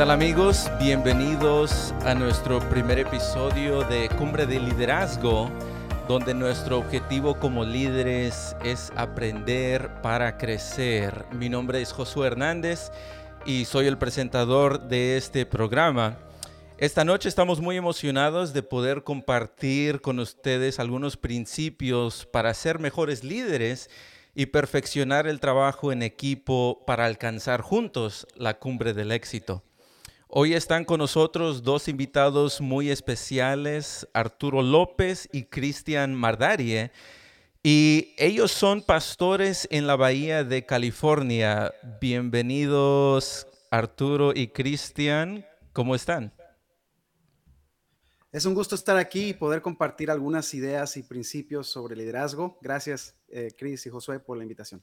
tal amigos? Bienvenidos a nuestro primer episodio de Cumbre de Liderazgo, donde nuestro objetivo como líderes es aprender para crecer. Mi nombre es Josué Hernández y soy el presentador de este programa. Esta noche estamos muy emocionados de poder compartir con ustedes algunos principios para ser mejores líderes y perfeccionar el trabajo en equipo para alcanzar juntos la cumbre del éxito. Hoy están con nosotros dos invitados muy especiales, Arturo López y Cristian Mardarie, y ellos son pastores en la Bahía de California. Bienvenidos Arturo y Cristian, ¿cómo están? Es un gusto estar aquí y poder compartir algunas ideas y principios sobre liderazgo. Gracias, eh, Cris y Josué, por la invitación.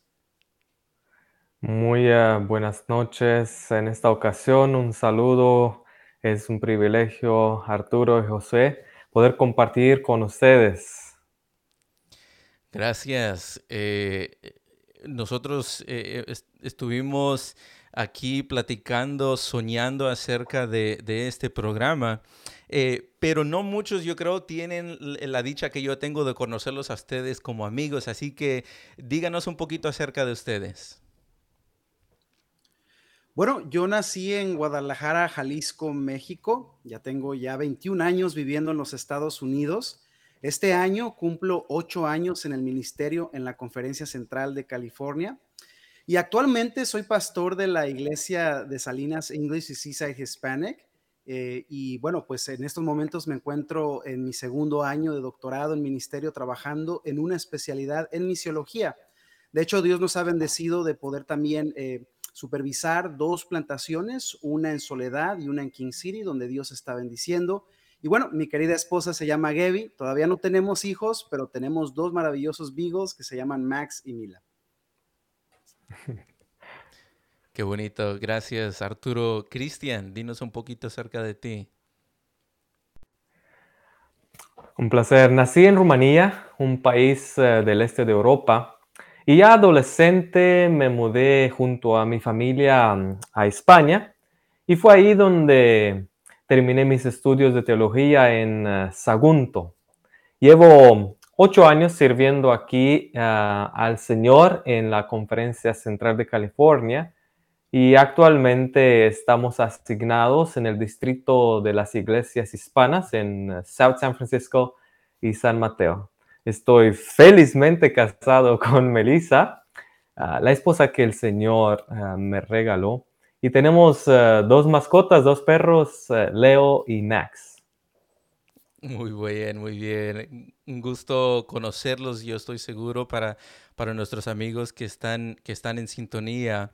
Muy eh, buenas noches. En esta ocasión, un saludo. Es un privilegio, Arturo y José, poder compartir con ustedes. Gracias. Eh, nosotros eh, estuvimos aquí platicando, soñando acerca de, de este programa, pero no muchos, yo creo, tienen la dicha que yo tengo de conocerlos a ustedes como amigos, así que díganos un poquito acerca de ustedes. Bueno, yo nací en Guadalajara, Jalisco, México. Ya tengo ya 21 años viviendo en los Estados Unidos. Este año cumplo ocho años en el ministerio en la Conferencia Central de California. Y actualmente soy pastor de la iglesia de Salinas English y Seaside Hispanic. Eh, y bueno, pues en estos momentos me encuentro en mi segundo año de doctorado en ministerio trabajando en una especialidad en misiología. De hecho, Dios nos ha bendecido de poder también eh, supervisar dos plantaciones, una en Soledad y una en King City, donde Dios está bendiciendo. Y bueno, mi querida esposa se llama Gaby, todavía no tenemos hijos, pero tenemos dos maravillosos vigos que se llaman Max y Mila. Qué bonito, gracias Arturo. Cristian, dinos un poquito acerca de ti. Un placer. Nací en Rumanía, un país eh, del este de Europa. Y ya adolescente me mudé junto a mi familia mm, a España y fue ahí donde terminé mis estudios de teología en eh, Sagunto. Llevo ocho años sirviendo aquí eh, al Señor en la Conferencia Central de California y actualmente estamos asignados en el distrito de las iglesias hispanas en eh, South San Francisco y San Mateo. Estoy felizmente casado con Melissa, ah, la esposa que el Señor ah, me regaló. Y tenemos ah, dos mascotas, dos perros, Leo y Max. Muy bien, muy bien. Un gusto conocerlos, yo estoy seguro, para, para nuestros amigos que están, que están en sintonía.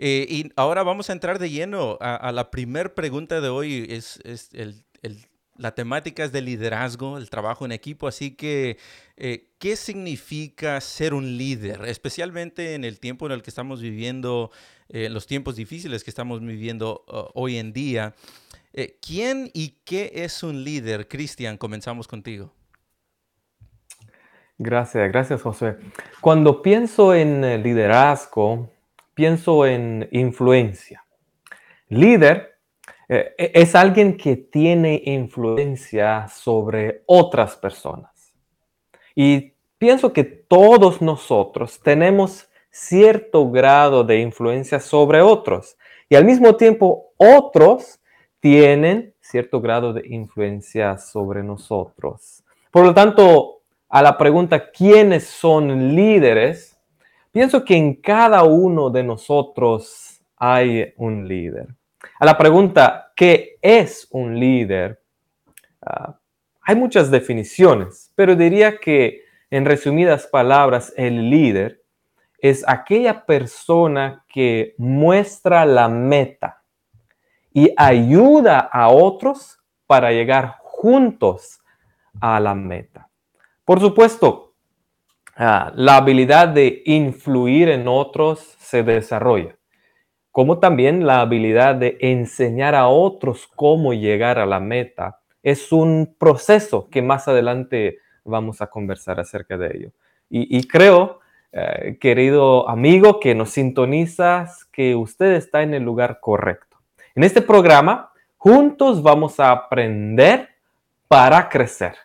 Eh, y ahora vamos a entrar de lleno a, la primera pregunta de hoy. Es, es el, el la temática es de liderazgo, el trabajo en equipo, así que, eh, ¿qué significa ser un líder? Especialmente en el tiempo en el que estamos viviendo, en eh, los tiempos difíciles que estamos viviendo uh, hoy en día. Eh, ¿Quién y qué es un líder? Cristian, comenzamos contigo. Gracias, gracias José. Cuando pienso en liderazgo, pienso en influencia. Líder eh, e, es alguien que tiene influencia sobre otras personas. Y pienso que todos nosotros tenemos cierto grado de influencia sobre otros. Y al mismo tiempo, otros tienen cierto grado de influencia sobre nosotros. Por lo tanto, a la pregunta, ¿quiénes son líderes? Pienso que en cada uno de nosotros hay un líder. A la pregunta, ¿qué es un líder? Ah, hay muchas definiciones, pero diría que en resumidas palabras, el líder es aquella persona que muestra la meta y ayuda a otros para llegar juntos a la meta. Por supuesto, ah, la habilidad de influir en otros se desarrolla como también la habilidad de enseñar a otros cómo llegar a la meta. Es un proceso que más adelante vamos a conversar acerca de ello. Y, creo, eh, querido amigo que nos sintonizas, que usted está en el lugar correcto. En este programa, juntos vamos a aprender para crecer.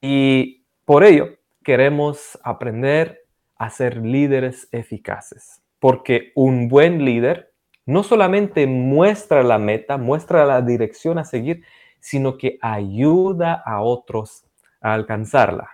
Y por ello, queremos aprender a ser líderes eficaces. Porque un buen líder no solamente muestra la meta, muestra la dirección a seguir, sino que ayuda a otros a alcanzarla.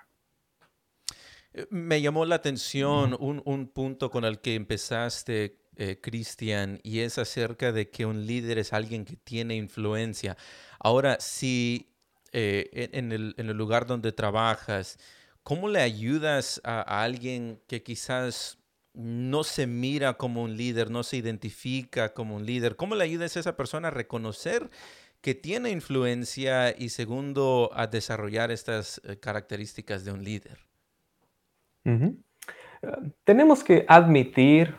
Eh, me llamó la atención un, punto con el que empezaste, eh, Cristian, y es acerca de que un líder es alguien que tiene influencia. Ahora, si eh, en, el, lugar donde trabajas, ¿cómo le ayudas a, alguien que quizás no se mira como un líder, no se identifica como un líder? ¿Cómo le ayudas a esa persona a reconocer que tiene influencia y segundo, a desarrollar estas características de un líder? tenemos que admitir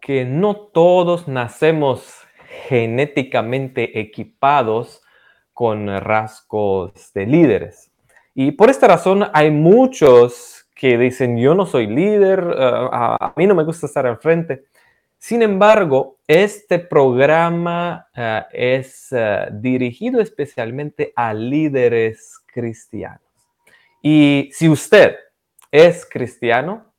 que no todos nacemos genéticamente equipados con rasgos de líderes. Y por esta razón hay muchos que dicen, yo no soy líder, eh, a mí no me gusta estar al frente. Sin embargo, este programa eh, es eh, dirigido especialmente a líderes cristianos. Y si usted es cristiano,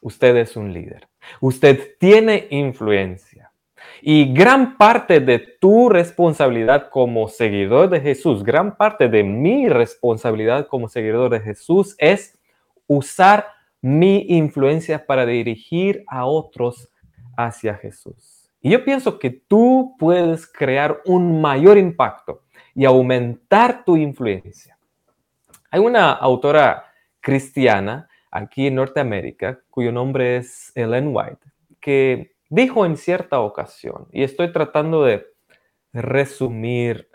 usted es un líder. Usted tiene influencia. Y gran parte de tu responsabilidad como seguidor de Jesús, gran parte de mi responsabilidad como seguidor de Jesús es usar mi influencia para dirigir a otros hacia Jesús. Y yo pienso que tú puedes crear un mayor impacto y aumentar tu influencia. Hay una autora cristiana aquí en Norteamérica, cuyo nombre es Ellen White, que dijo en cierta ocasión, y estoy tratando de resumir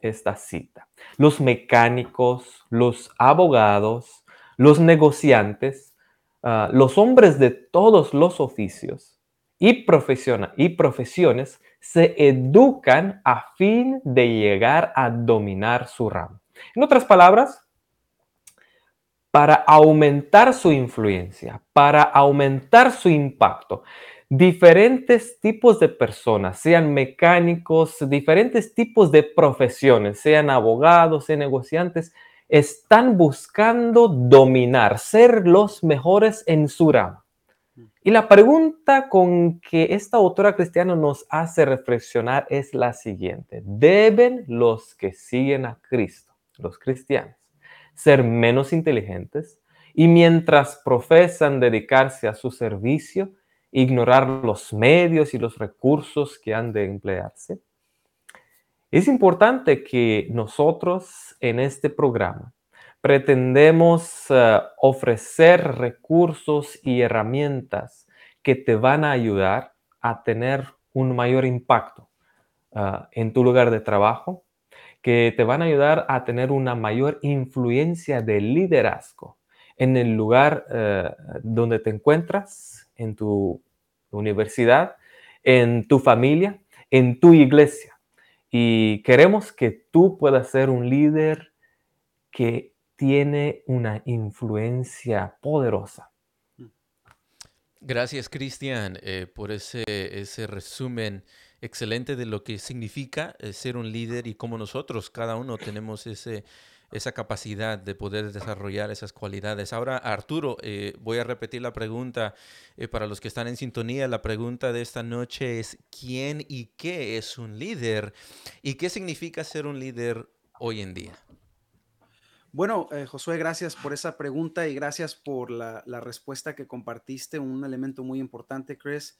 esta cita, los mecánicos, los abogados, los negociantes, ah, los hombres de todos los oficios y, y profesiones se educan a fin de llegar a dominar su ramo. En otras palabras, para aumentar su influencia, para aumentar su impacto. Diferentes tipos de personas, sean mecánicos, diferentes tipos de profesiones, sean abogados, sean negociantes, están buscando dominar, ser los mejores en su rama. Y la pregunta con que esta autora cristiana nos hace reflexionar es la siguiente. ¿Deben los que siguen a Cristo, los cristianos, ser menos inteligentes y mientras profesan dedicarse a su servicio, ignorar los medios y los recursos que han de emplearse. Es importante que nosotros en este programa pretendemos eh, ofrecer recursos y herramientas que te van a ayudar a tener un mayor impacto eh, en tu lugar de trabajo, que te van a ayudar a tener una mayor influencia de liderazgo en el lugar eh, donde te encuentras, en tu universidad, en tu familia, en tu iglesia. Y queremos que tú puedas ser un líder que tiene una influencia poderosa. Gracias, Cristian, eh, por ese, ese resumen excelente de lo que significa eh, ser un líder y cómo nosotros, cada uno, tenemos ese, esa capacidad de poder desarrollar esas cualidades. Ahora, Arturo, eh, voy a repetir la pregunta eh, para los que están en sintonía. La pregunta de esta noche es, ¿quién y qué es un líder? ¿Y qué significa ser un líder hoy en día? Bueno, Josué, gracias por esa pregunta y gracias por la, la respuesta que compartiste. Un elemento muy importante, Chris.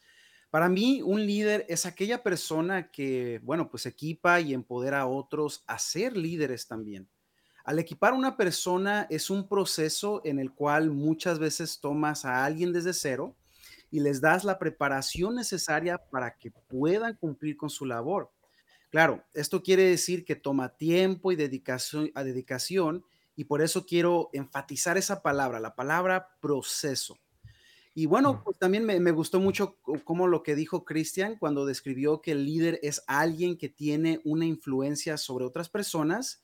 Para mí, un líder es aquella persona que, bueno, pues equipa y empodera a otros a ser líderes también. Al equipar una persona es un proceso en el cual muchas veces tomas a alguien desde cero y les das la preparación necesaria para que puedan cumplir con su labor. Claro, esto quiere decir que toma tiempo y dedicación, a dedicación y por eso quiero enfatizar esa palabra, la palabra proceso. Y bueno, pues también me, gustó mucho como lo que dijo Cristian cuando describió que el líder es alguien que tiene una influencia sobre otras personas.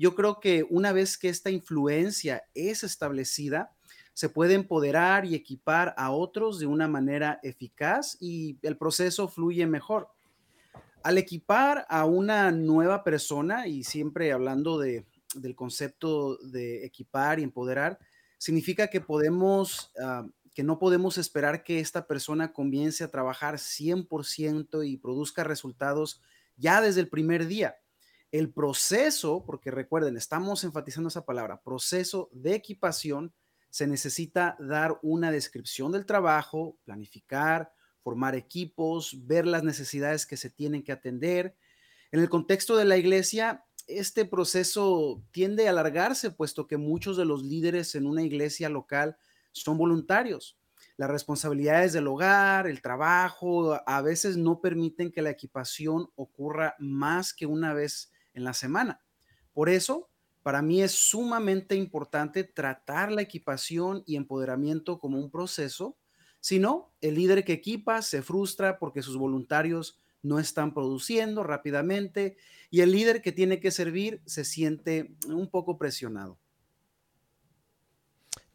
Yo creo que una vez que esta influencia es establecida, se puede empoderar y equipar a otros de una manera eficaz y el proceso fluye mejor. Al equipar a una nueva persona, y siempre hablando de, del concepto de equipar y empoderar, significa que podemos, ah, que no podemos esperar que esta persona comience a trabajar 100% y produzca resultados ya desde el primer día. El proceso, porque recuerden, estamos enfatizando esa palabra, proceso de equipación, se necesita dar una descripción del trabajo, planificar, formar equipos, ver las necesidades que se tienen que atender. En el contexto de la iglesia, este proceso tiende a alargarse, puesto que muchos de los líderes en una iglesia local son voluntarios. Las responsabilidades del hogar, el trabajo, a veces no permiten que la equipación ocurra más que una vez en la semana. Por eso, para mí es sumamente importante tratar la equipación y empoderamiento como un proceso. Si no, el líder que equipa se frustra porque sus voluntarios no están produciendo rápidamente y el líder que tiene que servir se siente un poco presionado.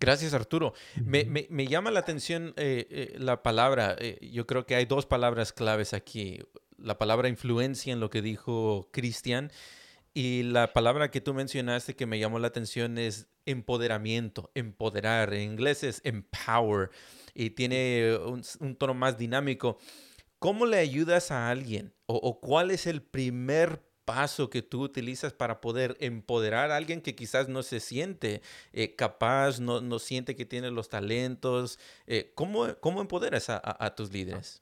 Gracias, Arturo. Me, llama la atención eh, eh, la palabra. Eh, yo creo que hay dos palabras claves aquí. La palabra influencia en lo que dijo Cristian y la palabra que tú mencionaste que me llamó la atención es empoderamiento, empoderar. En inglés es empower y tiene un, tono más dinámico. ¿Cómo le ayudas a alguien o cuál es el primer paso que tú utilizas para poder empoderar a alguien que quizás no se siente eh, capaz, no, no, siente que tiene los talentos? Eh, ¿cómo, ¿cómo, empoderas a, tus líderes?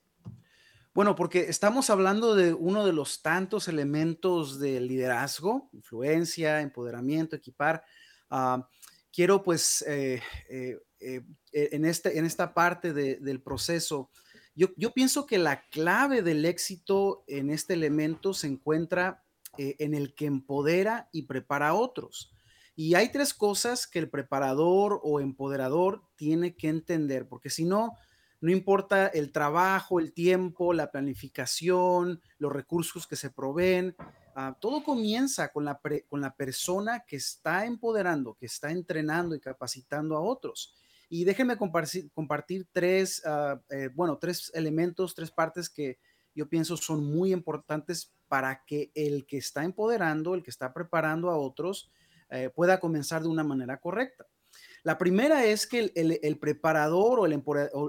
Bueno, porque estamos hablando de uno de los tantos elementos de liderazgo, influencia, empoderamiento, equipar. Ah, quiero pues eh, en, este, en esta parte del proceso, yo, yo, pienso que la clave del éxito en este elemento se encuentra eh, en el que empodera y prepara a otros. Y hay tres cosas que el preparador o empoderador tiene que entender, porque si no, no importa el trabajo, el tiempo, la planificación, los recursos que se proveen, ah, todo comienza con la, con la persona que está empoderando, que está entrenando y capacitando a otros. Y déjenme compartir, compartir tres, eh, bueno, tres elementos, tres partes que yo pienso son muy importantes para que el que está empoderando, el que está preparando a otros, eh, pueda comenzar de una manera correcta. La primera es que el, preparador o el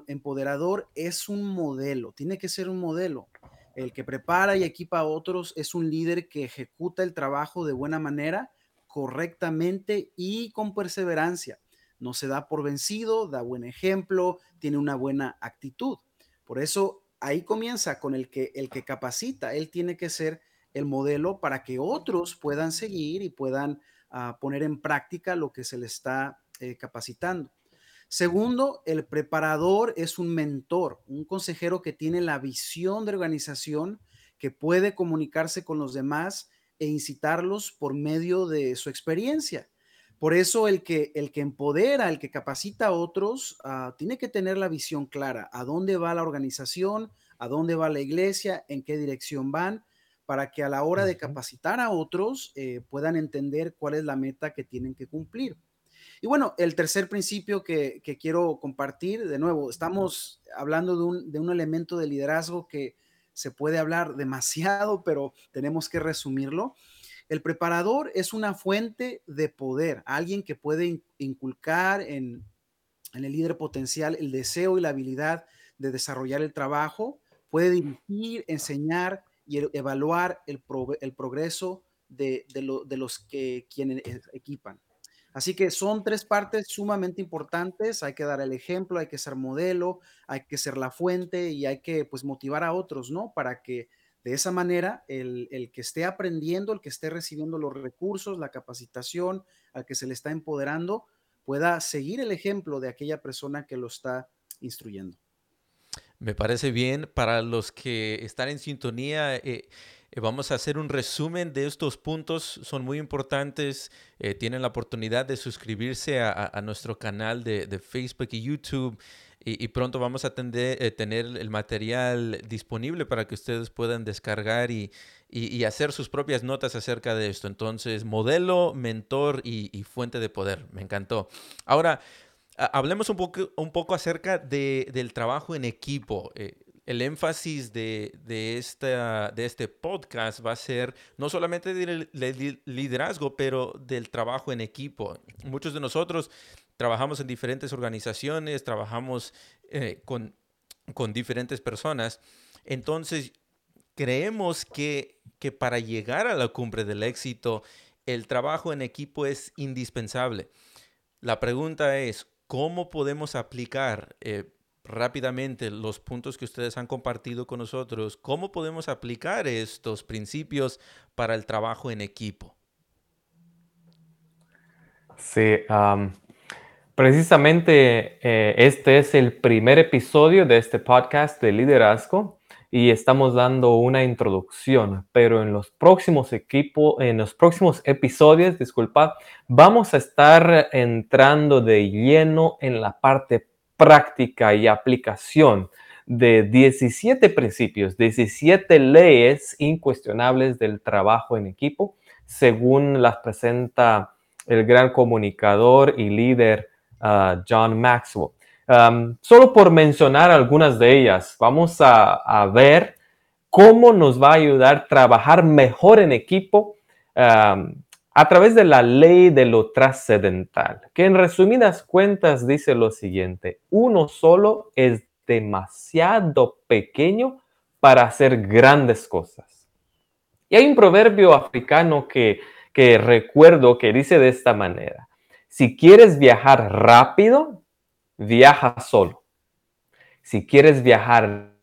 empoderador es un modelo, tiene que ser un modelo. El que prepara y equipa a otros es un líder que ejecuta el trabajo de buena manera, correctamente y con perseverancia. No se da por vencido, da buen ejemplo, tiene una buena actitud. Por eso ahí comienza con el que, el que capacita, él tiene que ser el modelo para que otros puedan seguir y puedan ah, poner en práctica lo que se le está eh, capacitando. Segundo, el preparador es un mentor, un consejero que tiene la visión de organización, que puede comunicarse con los demás e incitarlos por medio de su experiencia. Por eso el que, el que empodera, el que capacita a otros, ah, tiene que tener la visión clara, a dónde va la organización, a dónde va la iglesia, en qué dirección van, para que a la hora de capacitar a otros eh, puedan entender cuál es la meta que tienen que cumplir. Y bueno, el tercer principio que, quiero compartir, de nuevo, estamos hablando de un, de un elemento de liderazgo que se puede hablar demasiado, pero tenemos que resumirlo el preparador es una fuente de poder, alguien que puede inculcar en, el líder potencial el deseo y la habilidad de desarrollar el trabajo, puede dirigir, enseñar y evaluar el, progreso de, los que quienes e, equipan. Así que son tres partes sumamente importantes. Hay que dar el ejemplo, hay que ser modelo, hay que ser la fuente y hay que pues motivar a otros, ¿no? Para que de esa manera, el, que esté aprendiendo, el que esté recibiendo los recursos, la capacitación, al que se le está empoderando, pueda seguir el ejemplo de aquella persona que lo está instruyendo. Me parece bien. Para los que están en sintonía, eh, eh, vamos a hacer un resumen de estos puntos. Son muy importantes. Eh, tienen la oportunidad de suscribirse a, nuestro canal de, de, Facebook y YouTube y, pronto vamos a eh, tener el material disponible para que ustedes puedan descargar y, hacer sus propias notas acerca de esto. Entonces, modelo, mentor y, fuente de poder. Me encantó. Ahora, hablemos un poco, un poco acerca de, del trabajo en equipo. Eh, el énfasis de, de, esta, de este podcast va a ser no solamente del liderazgo, pero del trabajo en equipo. Muchos de nosotros trabajamos en diferentes organizaciones, trabajamos eh, con, con diferentes personas. Entonces, creemos que, que para llegar a la cumbre del éxito, el trabajo en equipo es indispensable. La pregunta es, ¿cómo podemos aplicar eh, rápidamente los puntos que ustedes han compartido con nosotros, ¿cómo podemos aplicar estos principios para el trabajo en equipo? Sí, precisamente eh, este es el primer episodio de este podcast de liderazgo y estamos dando una introducción, pero en los próximos equipos, en los próximos episodios, disculpa, vamos a estar entrando de lleno en la parte práctica y aplicación de 17 principios, 17 leyes incuestionables del trabajo en equipo, según las presenta el gran comunicador y líder John Maxwell. solo por mencionar algunas de ellas, vamos a, ver cómo nos va a ayudar a trabajar mejor en equipo a través de la ley de lo trascendental, que en resumidas cuentas dice lo siguiente, uno solo es demasiado pequeño para hacer grandes cosas. Y hay un proverbio africano que recuerdo que dice de esta manera, si quieres viajar rápido, viaja solo. Si quieres viajar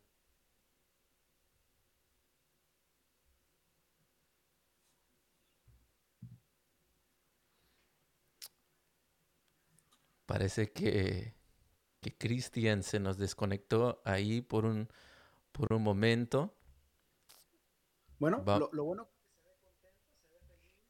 Parece que, que Christian se nos desconectó ahí por un, por un momento. Bueno, lo, bueno es que se ve contento, se ve feliz.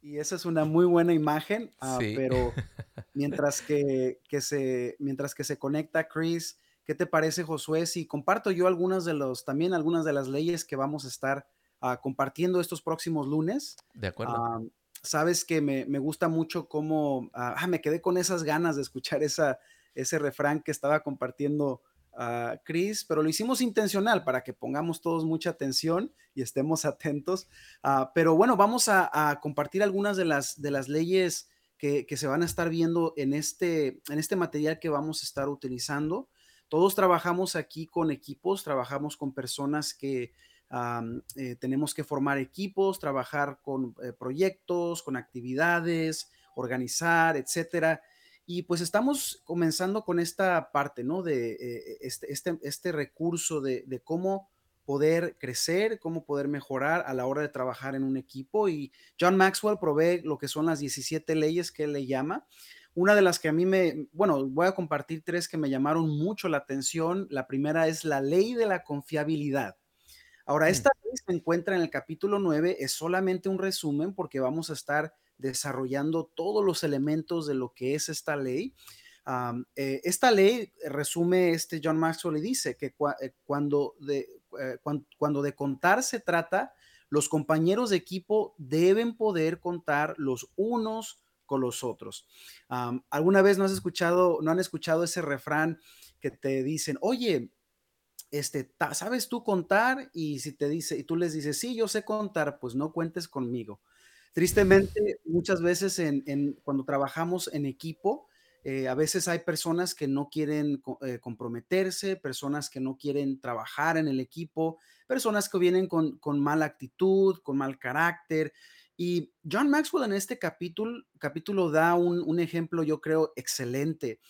Y esa es una muy buena imagen, ah, pero mientras que, se, mientras que se conecta Chris, ¿qué te parece Josué? Si comparto yo algunas de los, también algunas de las leyes que vamos a estar ah, compartiendo estos próximos lunes. De acuerdo sabes que me, gusta mucho cómo, ah, ah, me quedé con esas ganas de escuchar esa, ese refrán que estaba compartiendo a Chris, pero lo hicimos intencional para que pongamos todos mucha atención y estemos atentos. Ah, pero bueno, vamos a, compartir algunas de las, de las leyes que, que, se van a estar viendo en este, en este material que vamos a estar utilizando. Todos trabajamos aquí con equipos, trabajamos con personas que eh, tenemos que formar equipos, trabajar con eh, proyectos, con actividades, organizar, etcétera. Y pues estamos comenzando con esta parte, ¿no? De eh, este, este, este, recurso de, de, cómo poder crecer, cómo poder mejorar a la hora de trabajar en un equipo. Y John Maxwell provee lo que son las 17 leyes que él le llama. Una de las que a mí me, bueno, voy a compartir tres que me llamaron mucho la atención. La primera es la ley de la confiabilidad. Ahora, mm. esta ley se encuentra en el capítulo 9, es solamente un resumen porque vamos a estar desarrollando todos los elementos de lo que es esta ley. Eh, esta ley resume este John Maxwell y dice que eh, cuando, de, eh, cuando, de contar se trata, los compañeros de equipo deben poder contar los unos con los otros. ¿Alguna vez no has escuchado, no han escuchado ese refrán que te dicen, oye, este, ¿sabes tú contar? Y si te dice, y tú les dices, sí, yo sé contar, pues no cuentes conmigo. Tristemente, muchas veces cuando trabajamos en equipo, eh, a veces hay personas que no quieren eh, comprometerse, personas que no quieren trabajar en el equipo, personas que vienen con, con mala actitud, con mal carácter. Y John Maxwell en este capítulo, capítulo da un, un ejemplo, yo creo, excelente.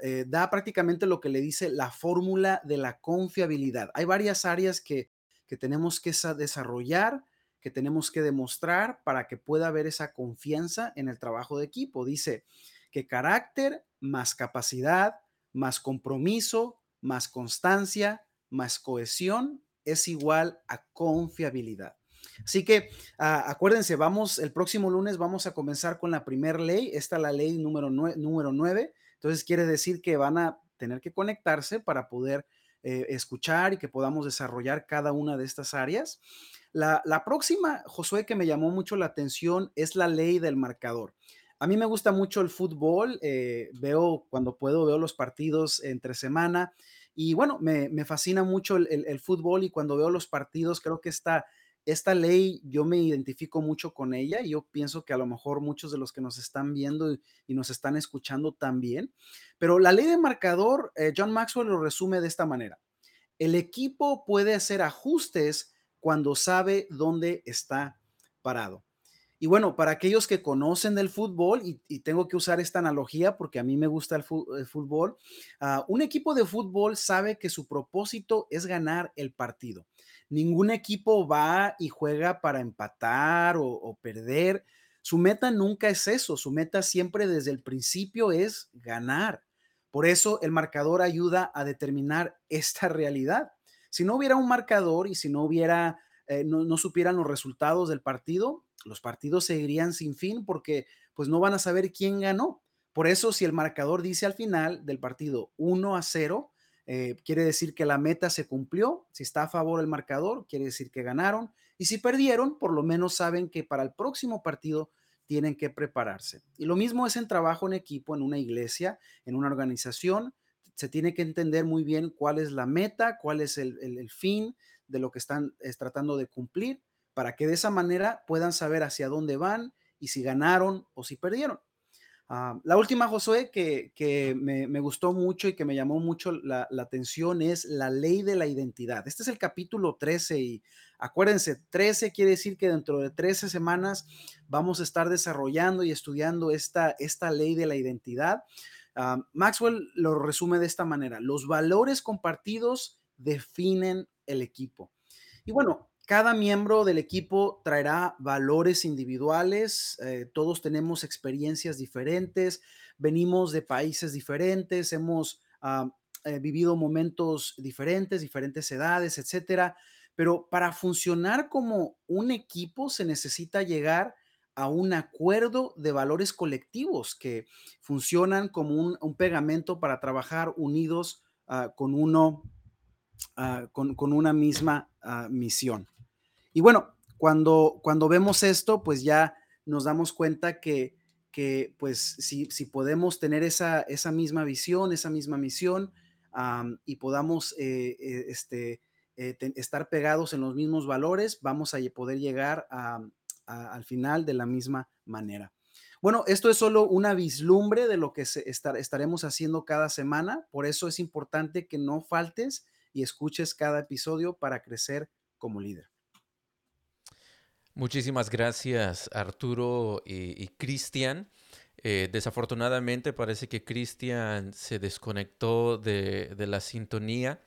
Eh, da prácticamente lo que le dice la fórmula de la confiabilidad. Hay varias áreas que, que tenemos que desarrollar, que tenemos que demostrar para que pueda haber esa confianza en el trabajo de equipo. Dice que carácter más capacidad, más compromiso, más constancia, más cohesión es igual a confiabilidad. Así que ah, acuérdense, vamos, el próximo lunes vamos a comenzar con la primera ley, esta es la ley número, número 9, entonces quiere decir que van a tener que conectarse para poder eh, escuchar y que podamos desarrollar cada una de estas áreas. La, próxima, Josué, que me llamó mucho la atención es la ley del marcador. A mí me gusta mucho el fútbol, eh, veo cuando puedo, veo los partidos entre semana Y bueno, me, fascina mucho el, fútbol y cuando veo los partidos creo que esta, esta ley yo me identifico mucho con ella y yo pienso que a lo mejor muchos de los que nos están viendo y, nos están escuchando también. Pero la ley de marcador, eh, John Maxwell lo resume de esta manera. El equipo puede hacer ajustes cuando sabe dónde está parado. Y bueno, para aquellos que conocen del fútbol, y, tengo que usar esta analogía porque a mí me gusta el, fútbol, ah, un equipo de fútbol sabe que su propósito es ganar el partido. Ningún equipo va y juega para empatar o, o perder. Su meta nunca es eso, su meta siempre desde el principio es ganar. Por eso el marcador ayuda a determinar esta realidad. Si no hubiera un marcador y si no hubiera, eh, no, supieran los resultados del partido, los partidos seguirían sin fin porque pues no van a saber quién ganó. Por eso si el marcador dice al final del partido 1 a 0, eh, quiere decir que la meta se cumplió. Si está a favor el marcador, quiere decir que ganaron. Y si perdieron, por lo menos saben que para el próximo partido tienen que prepararse. Y lo mismo es en trabajo en equipo, en una iglesia, en una organización. Se tiene que entender muy bien cuál es la meta, cuál es el, fin de lo que están tratando de cumplir, para que de esa manera puedan saber hacia dónde van y si ganaron o si perdieron. Ah, la última, Josué, que, me, gustó mucho y que me llamó mucho la, atención es la ley de la identidad. Este es el capítulo 13 y acuérdense, 13 quiere decir que dentro de 13 semanas vamos a estar desarrollando y estudiando esta, esta ley de la identidad. Maxwell lo resume de esta manera, los valores compartidos definen el equipo. Y bueno, cada miembro del equipo traerá valores individuales, eh, todos tenemos experiencias diferentes, venimos de países diferentes, hemos eh, vivido momentos diferentes, diferentes edades, etcétera. Pero para funcionar como un equipo se necesita llegar a un acuerdo de valores colectivos que funcionan como un, pegamento para trabajar unidos ah, con uno, ah, con, una misma misión. Y bueno, cuando, cuando vemos esto, pues ya nos damos cuenta que, que pues si, si podemos tener esa, esa misma visión, esa misma misión y podamos eh, eh, este, eh, estar pegados en los mismos valores, vamos a poder llegar al final de la misma manera. Bueno, esto es solo una vislumbre de lo que estaremos haciendo cada semana, por eso es importante que no faltes y escuches cada episodio para crecer como líder. Muchísimas gracias Arturo y, Cristian. Eh, desafortunadamente parece que Cristian se desconectó de, la sintonía,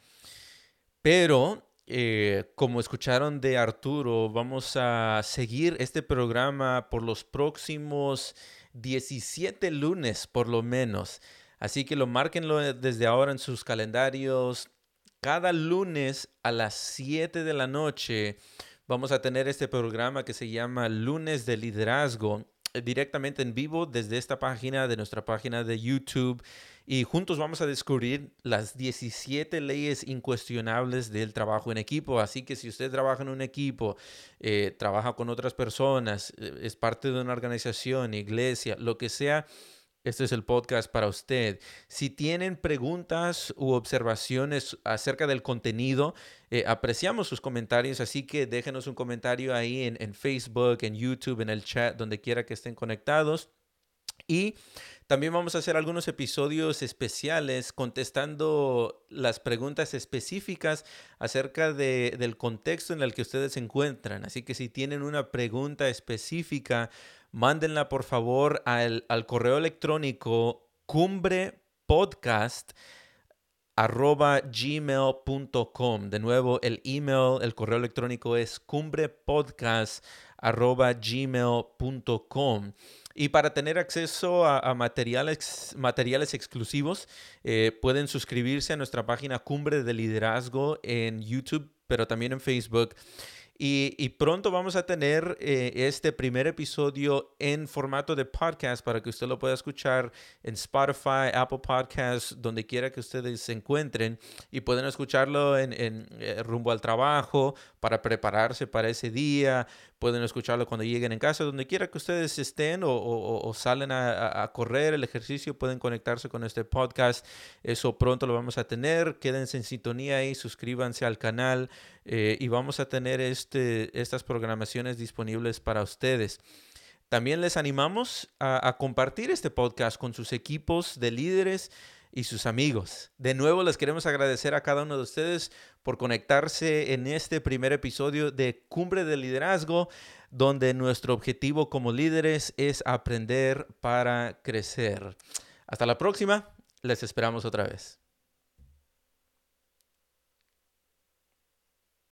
pero eh, como escucharon de Arturo, vamos a seguir este programa por los próximos 17 lunes por lo menos. Así que lo marquenlo desde ahora en sus calendarios. Cada lunes a las 7 de la noche vamos a tener este programa que se llama Lunes de Liderazgo eh, directamente en vivo desde esta página, de nuestra página de YouTube. Y juntos vamos a descubrir las 17 leyes incuestionables del trabajo en equipo. Así que si usted trabaja en un equipo, eh, trabaja con otras personas, eh, es parte de una organización, iglesia, lo que sea, este es el podcast para usted. Si tienen preguntas u observaciones acerca del contenido, eh, apreciamos sus comentarios, así que déjenos un comentario ahí en, en, Facebook, en YouTube, en el chat, donde quiera que estén conectados. Y también vamos a hacer algunos episodios especiales contestando las preguntas específicas acerca de, del contexto en el que ustedes se encuentran. Así que si tienen una pregunta específica, mándenla por favor al, correo electrónico cumbrepodcast gmail.com. De nuevo, el email, el correo electrónico es cumbrepodcast gmail.com. Y para tener acceso a, materiales, materiales exclusivos, eh, pueden suscribirse a nuestra página Cumbre de Liderazgo en YouTube, pero también en Facebook. Y, pronto vamos a tener eh, este primer episodio en formato de podcast para que usted lo pueda escuchar en Spotify, Apple Podcasts, donde quiera que ustedes se encuentren y pueden escucharlo en, eh, rumbo al trabajo, para prepararse para ese día, pueden escucharlo cuando lleguen en casa, donde quiera que ustedes estén o, salen a, correr el ejercicio, pueden conectarse con este podcast. Eso pronto lo vamos a tener. Quédense en sintonía ahí, suscríbanse al canal eh, y vamos a tener este, estas programaciones disponibles para ustedes. También les animamos a, compartir este podcast con sus equipos de líderes y sus amigos. De nuevo les queremos agradecer a cada uno de ustedes por conectarse en este primer episodio de Cumbre de Liderazgo, donde nuestro objetivo como líderes es aprender para crecer. Hasta la próxima, les esperamos otra vez.